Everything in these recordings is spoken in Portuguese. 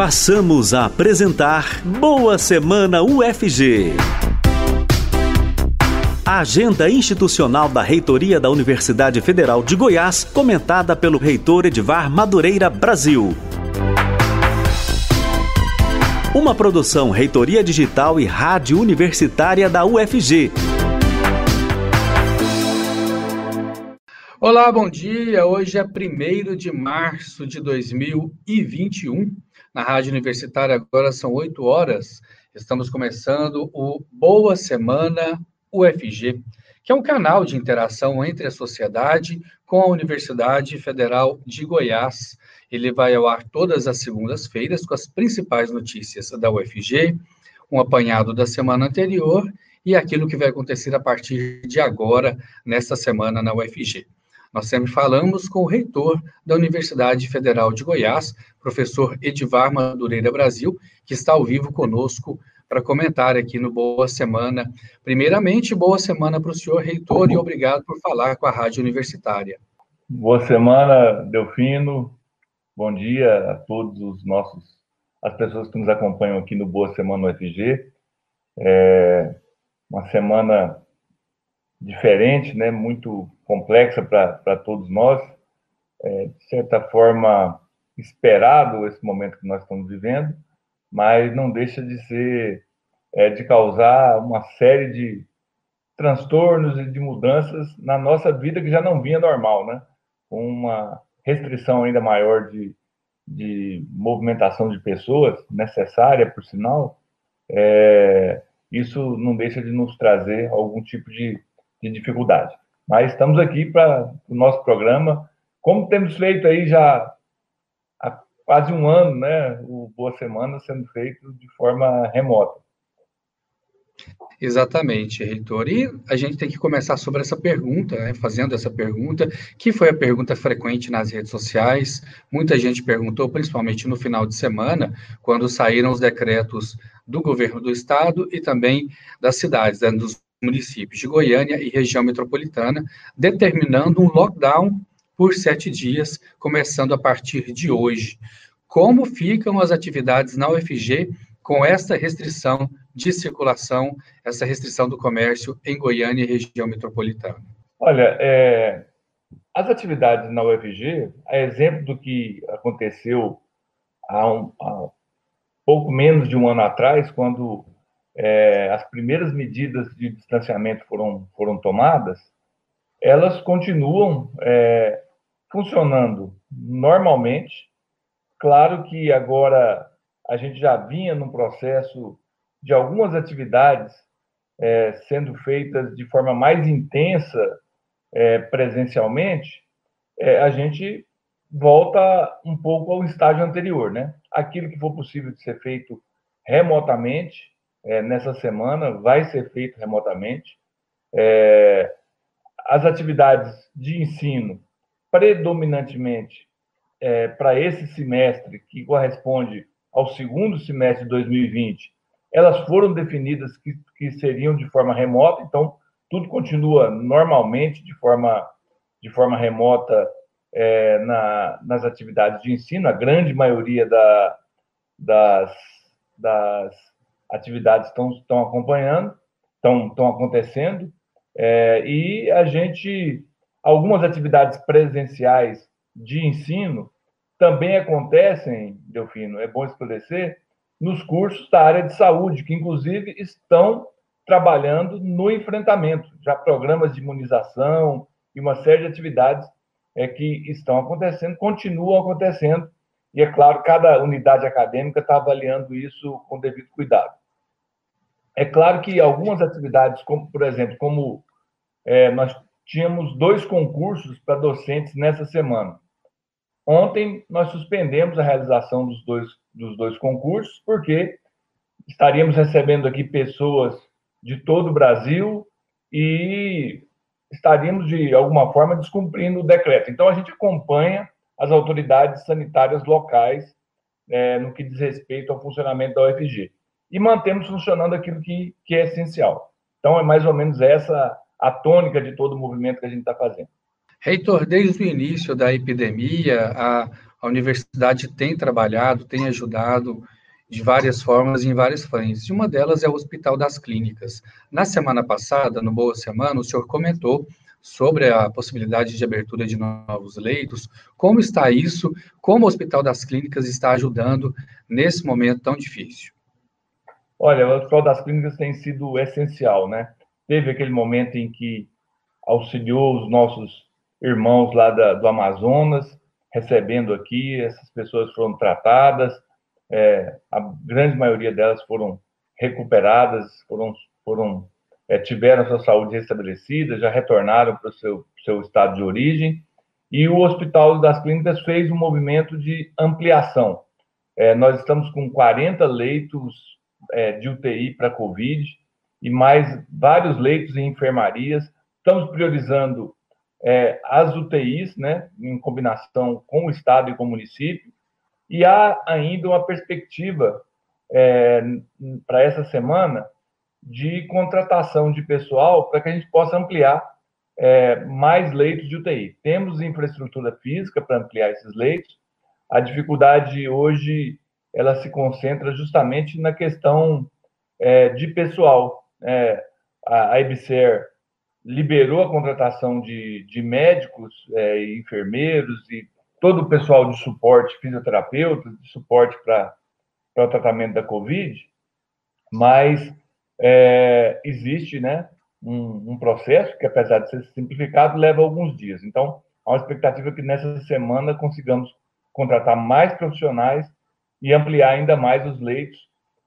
Passamos a apresentar Boa Semana UFG. A agenda institucional da Reitoria da Universidade Federal de Goiás, comentada pelo reitor Edvar Madureira Brasil. Uma produção Reitoria Digital e Rádio Universitária da UFG. Olá, bom dia. Hoje é 1 de março de 2021. Na Rádio Universitária agora são 8 horas. Estamos começando o Boa Semana UFG, que é um canal de interação entre a sociedade com a Universidade Federal de Goiás. Ele vai ao ar todas as segundas-feiras com as principais notícias da UFG, um apanhado da semana anterior e aquilo que vai acontecer a partir de agora, nesta semana na UFG. Nós sempre falamos com o reitor da Universidade Federal de Goiás, professor Edivar Madureira Brasil, que está ao vivo conosco para comentar aqui no Boa Semana. Primeiramente, boa semana para o senhor reitor e obrigado por falar com a Rádio Universitária. Boa semana, Delfino. Bom dia a todos os nossos, as pessoas que nos acompanham aqui no Boa Semana UFG. É uma semana diferente, né? Muito complexa para todos nós. É, de certa forma, esperado esse momento que nós estamos vivendo mas não deixa de ser, é, de causar uma série de transtornos e de mudanças na nossa vida que já não vinha normal, né? Com uma restrição ainda maior de, de movimentação de pessoas, necessária, por sinal, é, isso não deixa de nos trazer algum tipo de, de dificuldade. Mas estamos aqui para o nosso programa, como temos feito aí já quase um ano, né, o Boa Semana sendo feito de forma remota. Exatamente, reitor. E a gente tem que começar sobre essa pergunta, né, fazendo essa pergunta, que foi a pergunta frequente nas redes sociais. Muita gente perguntou, principalmente no final de semana, quando saíram os decretos do governo do estado e também das cidades, né, dos municípios de Goiânia e região metropolitana, determinando um lockdown por sete dias, começando a partir de hoje. Como ficam as atividades na UFG com essa restrição de circulação, essa restrição do comércio em Goiânia e região metropolitana? Olha, é, as atividades na UFG, a exemplo do que aconteceu há, um, há pouco menos de um ano atrás, quando é, as primeiras medidas de distanciamento foram, foram tomadas, elas continuam é, funcionando normalmente. Claro que agora a gente já vinha num processo de algumas atividades é, sendo feitas de forma mais intensa presencialmente, a gente volta um pouco ao estágio anterior, né? Aquilo que for possível de ser feito remotamente é, nessa semana vai ser feito remotamente. É, as atividades de ensino predominantemente é, para esse semestre, que corresponde ao segundo semestre de 2020, elas foram definidas que, que seriam de forma remota, então tudo continua normalmente de forma, de forma remota é, na, nas atividades de ensino, a grande maioria da, das, das atividades estão, estão acompanhando, estão, estão acontecendo, é, e a gente Algumas atividades presenciais de ensino também acontecem, Delfino, é bom esclarecer, nos cursos da área de saúde, que inclusive estão trabalhando no enfrentamento, já programas de imunização e uma série de atividades é, que estão acontecendo, continuam acontecendo, e é claro, cada unidade acadêmica está avaliando isso com devido cuidado. É claro que algumas atividades, como por exemplo, como é, nós tínhamos dois concursos para docentes nessa semana. Ontem nós suspendemos a realização dos dois, dos dois concursos, porque estaríamos recebendo aqui pessoas de todo o Brasil e estaríamos, de alguma forma, descumprindo o decreto. Então, a gente acompanha as autoridades sanitárias locais é, no que diz respeito ao funcionamento da UFG. E mantemos funcionando aquilo que, que é essencial. Então, é mais ou menos essa a tônica de todo o movimento que a gente está fazendo. Reitor, desde o início da epidemia, a a universidade tem trabalhado, tem ajudado de várias formas em várias frentes. E uma delas é o Hospital das Clínicas. Na semana passada, no Boa Semana, o senhor comentou sobre a possibilidade de abertura de novos leitos. Como está isso? Como o Hospital das Clínicas está ajudando nesse momento tão difícil? Olha, o Hospital das Clínicas tem sido essencial, né? Teve aquele momento em que auxiliou os nossos irmãos lá da, do Amazonas, recebendo aqui, essas pessoas foram tratadas, é, a grande maioria delas foram recuperadas, foram, foram é, tiveram sua saúde restabelecida, já retornaram para o seu, seu estado de origem, e o Hospital das Clínicas fez um movimento de ampliação. É, nós estamos com 40 leitos é, de UTI para Covid e mais vários leitos em enfermarias. Estamos priorizando é, as UTIs, né, em combinação com o Estado e com o município, e há ainda uma perspectiva é, para essa semana de contratação de pessoal para que a gente possa ampliar é, mais leitos de UTI. Temos infraestrutura física para ampliar esses leitos. A dificuldade hoje ela se concentra justamente na questão é, de pessoal. É, a, EBSER liberou a contratação de, de médicos, é, enfermeiros e todo o pessoal de suporte, fisioterapeutas, de suporte para o tratamento da Covid, mas é, existe né, um, um, processo que, apesar de ser simplificado, leva alguns dias. Então, há uma expectativa que nessa semana consigamos contratar mais profissionais e ampliar ainda mais os leitos,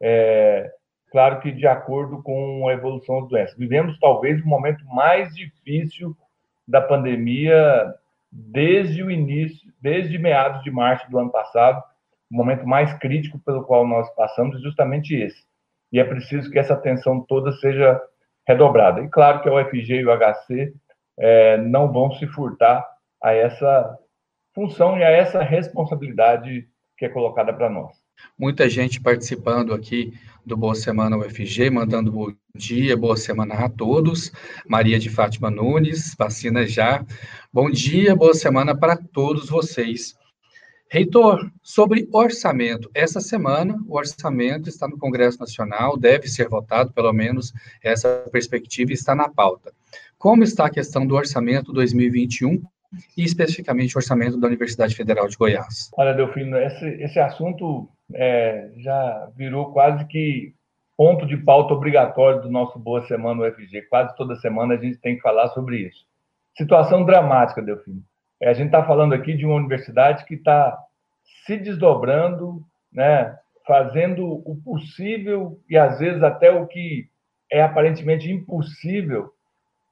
é, claro que de acordo com a evolução das doenças. Vivemos talvez o momento mais difícil da pandemia desde o início, desde meados de março do ano passado, o momento mais crítico pelo qual nós passamos é justamente esse. E é preciso que essa atenção toda seja redobrada. E claro que a UFG e o HC é, não vão se furtar a essa função e a essa responsabilidade que é colocada para nós. Muita gente participando aqui do Boa Semana UFG, mandando bom dia, boa semana a todos. Maria de Fátima Nunes, vacina já. Bom dia, boa semana para todos vocês. Reitor, sobre orçamento, essa semana o orçamento está no Congresso Nacional, deve ser votado, pelo menos essa perspectiva está na pauta. Como está a questão do orçamento 2021 e especificamente o orçamento da Universidade Federal de Goiás. Olha, Delfino, esse, esse assunto é, já virou quase que ponto de pauta obrigatório do nosso Boa Semana UFG. Quase toda semana a gente tem que falar sobre isso. Situação dramática, Delfino. É, a gente está falando aqui de uma universidade que está se desdobrando, né, fazendo o possível e às vezes até o que é aparentemente impossível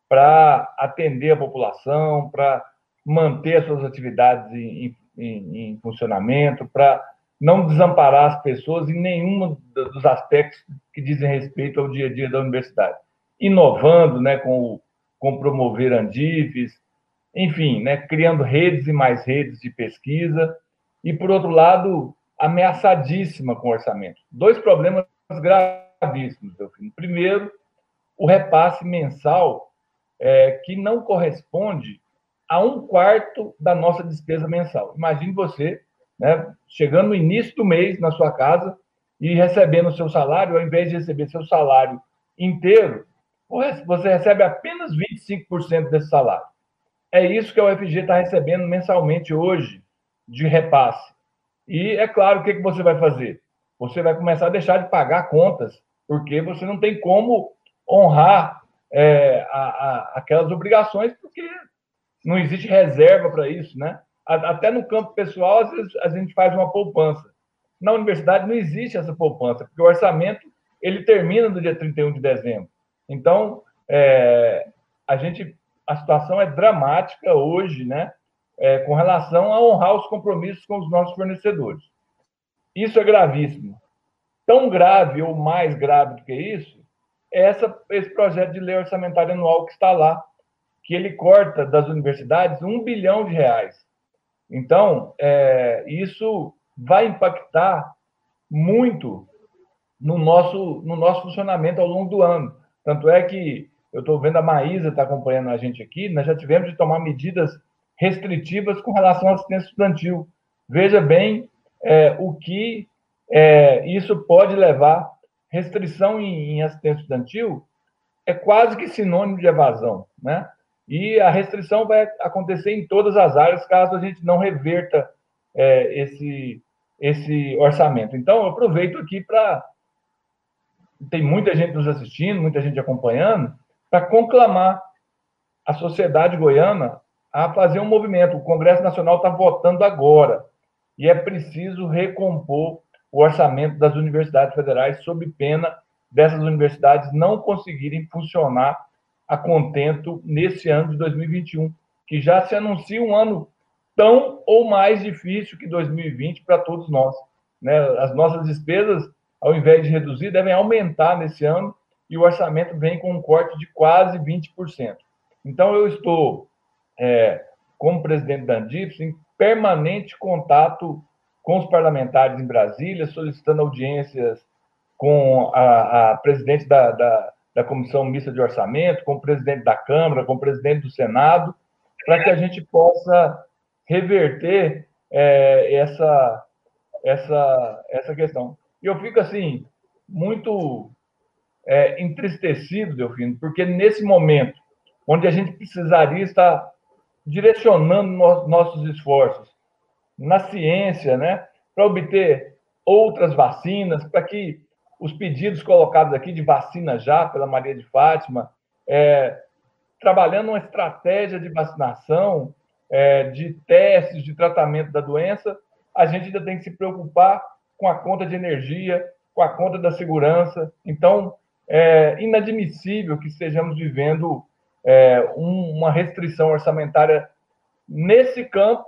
para atender a população, para manter as suas atividades em, em, em funcionamento, para não desamparar as pessoas em nenhum dos aspectos que dizem respeito ao dia a dia da universidade. Inovando né, com, com promover Andifes, enfim, né, criando redes e mais redes de pesquisa, e, por outro lado, ameaçadíssima com orçamento. Dois problemas gravíssimos, Delfino. Primeiro, o repasse mensal é, que não corresponde a um quarto da nossa despesa mensal. Imagine você, né, chegando no início do mês na sua casa e recebendo o seu salário, ao invés de receber seu salário inteiro, você recebe apenas 25% desse salário. É isso que a UFG está recebendo mensalmente hoje de repasse. E é claro, o que, que você vai fazer? Você vai começar a deixar de pagar contas, porque você não tem como honrar é, a, a, aquelas obrigações, porque não existe reserva para isso, né? Até no campo pessoal, às vezes a gente faz uma poupança. Na universidade não existe essa poupança, porque o orçamento ele termina no dia 31 de dezembro. Então, é, a gente, a situação é dramática hoje, né? É, com relação a honrar os compromissos com os nossos fornecedores. Isso é gravíssimo. Tão grave ou mais grave do que isso é essa, esse projeto de lei orçamentária anual que está lá, que ele corta das universidades um bilhão de reais. Então, é, isso vai impactar muito no nosso, no nosso funcionamento ao longo do ano. Tanto é que eu estou vendo a Maísa está acompanhando a gente aqui, nós já tivemos de tomar medidas restritivas com relação à assistência estudantil, veja bem é, o que é, isso pode levar. Restrição em, em assistência estudantil é quase que sinônimo de evasão, né? E a restrição vai acontecer em todas as áreas caso a gente não reverta é, esse, esse orçamento. Então, eu aproveito aqui para. Tem muita gente nos assistindo, muita gente acompanhando, para conclamar a sociedade goiana a fazer um movimento. O Congresso Nacional está votando agora e é preciso recompor o orçamento das universidades federais sob pena dessas universidades não conseguirem funcionar a contento nesse ano de 2021, que já se anuncia um ano tão ou mais difícil que 2020 para todos nós. Né? As nossas despesas, ao invés de reduzir, devem aumentar nesse ano e o orçamento vem com um corte de quase 20%. Então, eu estou, é, como presidente da Andips, em permanente contato com os parlamentares em Brasília, solicitando audiências com a, a presidente da, da, da, Comissão Mista de Orçamento, com o presidente da Câmara, com o presidente do Senado, para que a gente possa reverter é, essa, essa, essa questão. E eu fico, assim, muito é, entristecido, Delfino, porque nesse momento, onde a gente precisaria estar direcionando no, nossos esforços na ciência, né, para obter outras vacinas, para que os pedidos colocados aqui de vacina já pela Maria de Fátima, é, trabalhando uma estratégia de vacinação, é, de testes, de tratamento da doença, a gente ainda tem que se preocupar com a conta de energia, com a conta da segurança. Então, é inadmissível que estejamos vivendo é, um, uma restrição orçamentária nesse campo,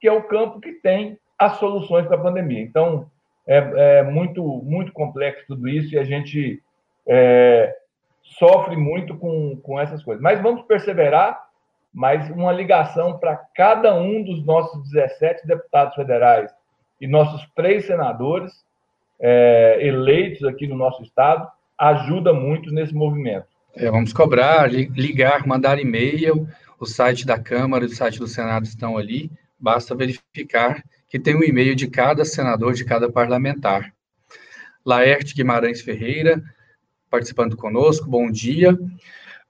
que é o campo que tem as soluções para a pandemia. Então, é, é, muito, muito complexo tudo isso e a gente é, sofre muito com, com essas coisas. Mas vamos perseverar, mas uma ligação para cada um dos nossos 17 deputados federais e nossos três senadores é, eleitos aqui no nosso estado ajuda muito nesse movimento. É, vamos cobrar, ligar, mandar e-mail, o site da Câmara e o site do Senado estão ali, basta verificar que tem um e-mail de cada senador, de cada parlamentar. Laerte Guimarães Ferreira, participando conosco, bom dia.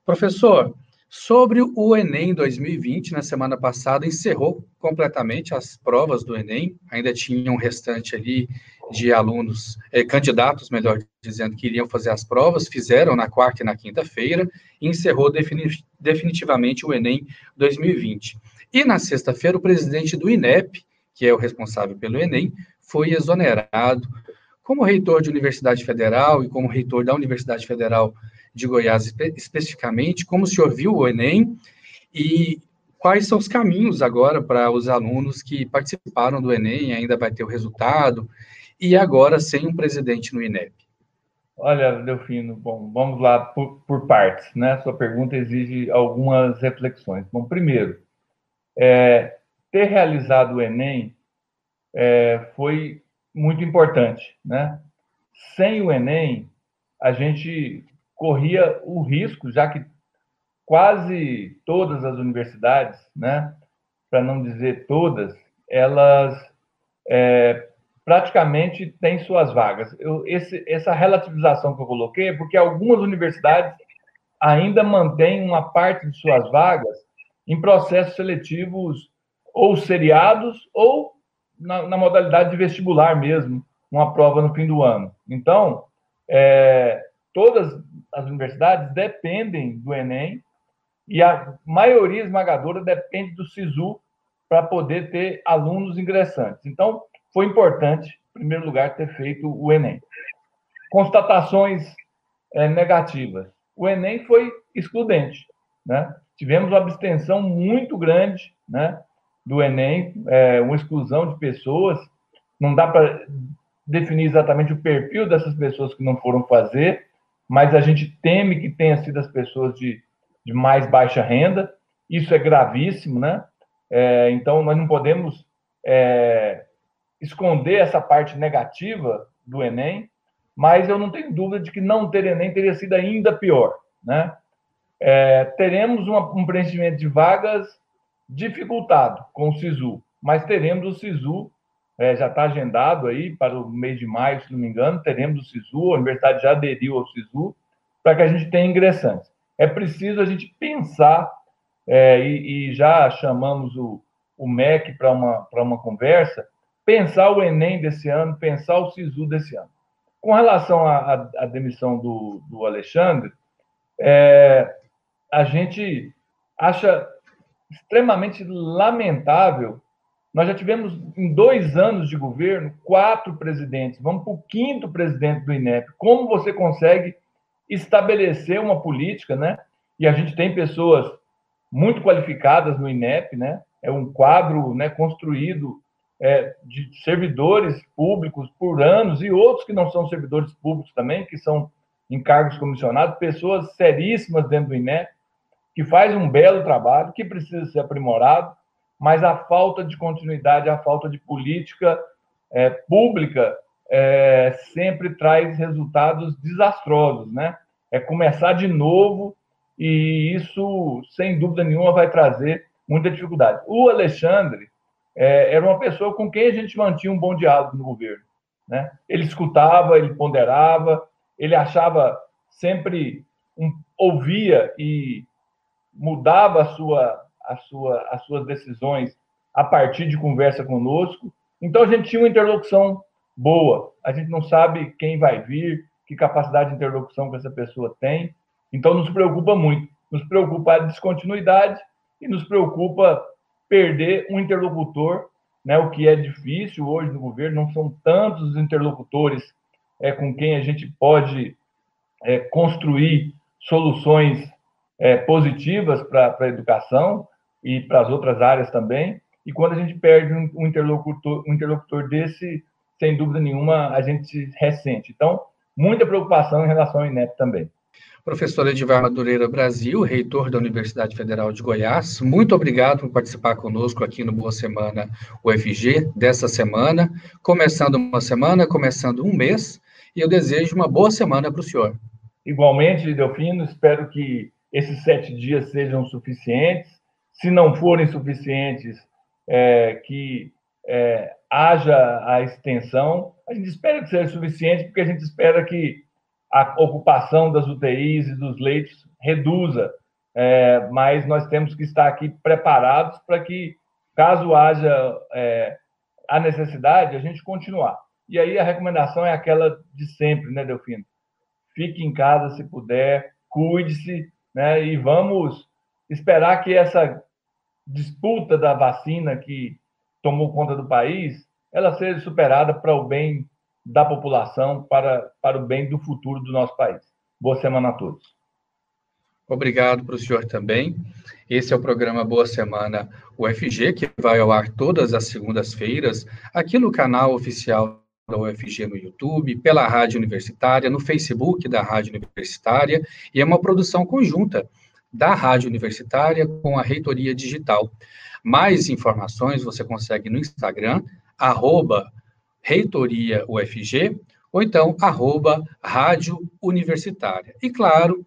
Professor, sobre o Enem 2020, na semana passada, encerrou completamente as provas do Enem, ainda tinha um restante ali de alunos, eh, candidatos, melhor dizendo, que iriam fazer as provas, fizeram na quarta e na quinta-feira, e encerrou definitivamente o Enem 2020. E na sexta-feira, o presidente do INEP, que é o responsável pelo Enem, foi exonerado. Como reitor de Universidade Federal e como reitor da Universidade Federal de Goiás espe especificamente, como o senhor viu o Enem e quais são os caminhos agora para os alunos que participaram do Enem, ainda vai ter o resultado, e agora sem um presidente no INEP? Olha, Delfino, bom, vamos lá por, por partes, né? Sua pergunta exige algumas reflexões. Bom, primeiro, é, ter realizado o Enem é, foi muito importante, né? Sem o Enem, a gente corria o risco, já que quase todas as universidades, né, para não dizer todas, elas é, praticamente têm suas vagas. Eu, esse, essa relativização que eu coloquei é porque algumas universidades ainda mantêm uma parte de suas vagas em processos seletivos ou seriados ou na, na, modalidade de vestibular mesmo, uma prova no fim do ano. Então, é, todas as universidades dependem do Enem e a maioria esmagadora depende do SISU para poder ter alunos ingressantes. Então, foi importante, em primeiro lugar, ter feito o Enem. Constatações é, negativas. O Enem foi excludente. Né? Tivemos uma abstenção muito grande né, do Enem, é, uma exclusão de pessoas, não dá para definir exatamente o perfil dessas pessoas que não foram fazer, mas a gente teme que tenha sido as pessoas de, de mais baixa renda, isso é gravíssimo, né? É, então, nós não podemos é, esconder essa parte negativa do Enem, mas eu não tenho dúvida de que não ter Enem teria sido ainda pior, né? É, teremos uma, um preenchimento de vagas dificultado com o SISU, mas teremos o SISU é, já está agendado aí para o mês de maio, se não me engano, teremos o SISU, a universidade já aderiu ao SISU, para que a gente tenha ingressantes. É preciso a gente pensar, é, e, e, já chamamos o, o MEC para uma, uma conversa, pensar o Enem desse ano, pensar o SISU desse ano. Com relação à, à demissão do, do Alexandre, é, a gente acha extremamente lamentável. Nós já tivemos, em dois anos de governo, quatro presidentes. Vamos para o quinto presidente do INEP. Como você consegue estabelecer uma política, né? E a gente tem pessoas muito qualificadas no INEP, né? É um quadro né, construído é, de servidores públicos por anos e outros que não são servidores públicos também, que são em cargos comissionados, pessoas seríssimas dentro do INEP, que faz um belo trabalho, que precisa ser aprimorado, mas a falta de continuidade, a falta de política é, pública é, sempre traz resultados desastrosos, né? É começar de novo e isso, sem dúvida nenhuma, vai trazer muita dificuldade. O Alexandre, é, era uma pessoa com quem a gente mantinha um bom diálogo no governo. Né? Ele escutava, ele ponderava, ele achava sempre, um, ouvia e mudava a sua, a sua, as suas decisões a partir de conversa conosco. Então a gente tinha uma interlocução boa. A gente não sabe quem vai vir, que capacidade de interlocução que essa pessoa tem. Então nos preocupa muito. Nos preocupa a descontinuidade e nos preocupa perder um interlocutor, né, o que é difícil hoje no governo, não são tantos os interlocutores é, com quem a gente pode é, construir soluções é, positivas para a educação e para as outras áreas também. E quando a gente perde um, um, interlocutor, um interlocutor desse, sem dúvida nenhuma, a gente ressente. Então, muita preocupação em relação ao INEP também. Professor Edivar Madureira Brasil, reitor da Universidade Federal de Goiás, muito obrigado por participar conosco aqui no Boa Semana UFG dessa semana. Começando uma semana, começando um mês, e eu desejo uma boa semana para o senhor. Igualmente, Delfino, espero que esses sete dias sejam suficientes. Se não forem suficientes, é, que é, haja a extensão. A gente espera que seja suficiente, porque a gente espera que a ocupação das UTIs e dos leitos reduza, é, mas nós temos que estar aqui preparados para que, caso haja é, a necessidade, a gente continuar. E aí a recomendação é aquela de sempre, né, Delfino? Fique em casa se puder, cuide-se, né? E vamos esperar que essa disputa da vacina que tomou conta do país, ela seja superada para o bem da população para, para o bem do futuro do nosso país. Boa semana a todos. Obrigado para o senhor também. Esse é o programa Boa Semana UFG, que vai ao ar todas as segundas-feiras, aqui no canal oficial da UFG no YouTube, pela Rádio Universitária, no Facebook da Rádio Universitária, e é uma produção conjunta da Rádio Universitária com a Reitoria Digital. Mais informações você consegue no Instagram, arroba Reitoria UFG, ou então, arroba Rádio Universitária. E, claro,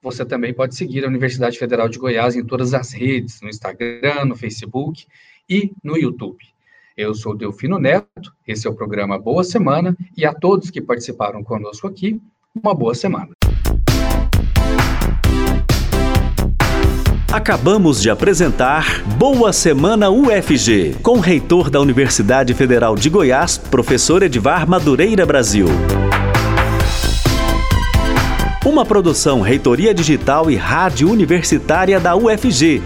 você também pode seguir a Universidade Federal de Goiás em todas as redes, no Instagram, no Facebook e no YouTube. Eu sou Delfino Neto, esse é o programa Boa Semana, e a todos que participaram conosco aqui, uma boa semana. Acabamos de apresentar Boa Semana UFG, com o reitor da Universidade Federal de Goiás, professor Edivar Madureira Brasil. Uma produção Reitoria Digital e Rádio Universitária da UFG.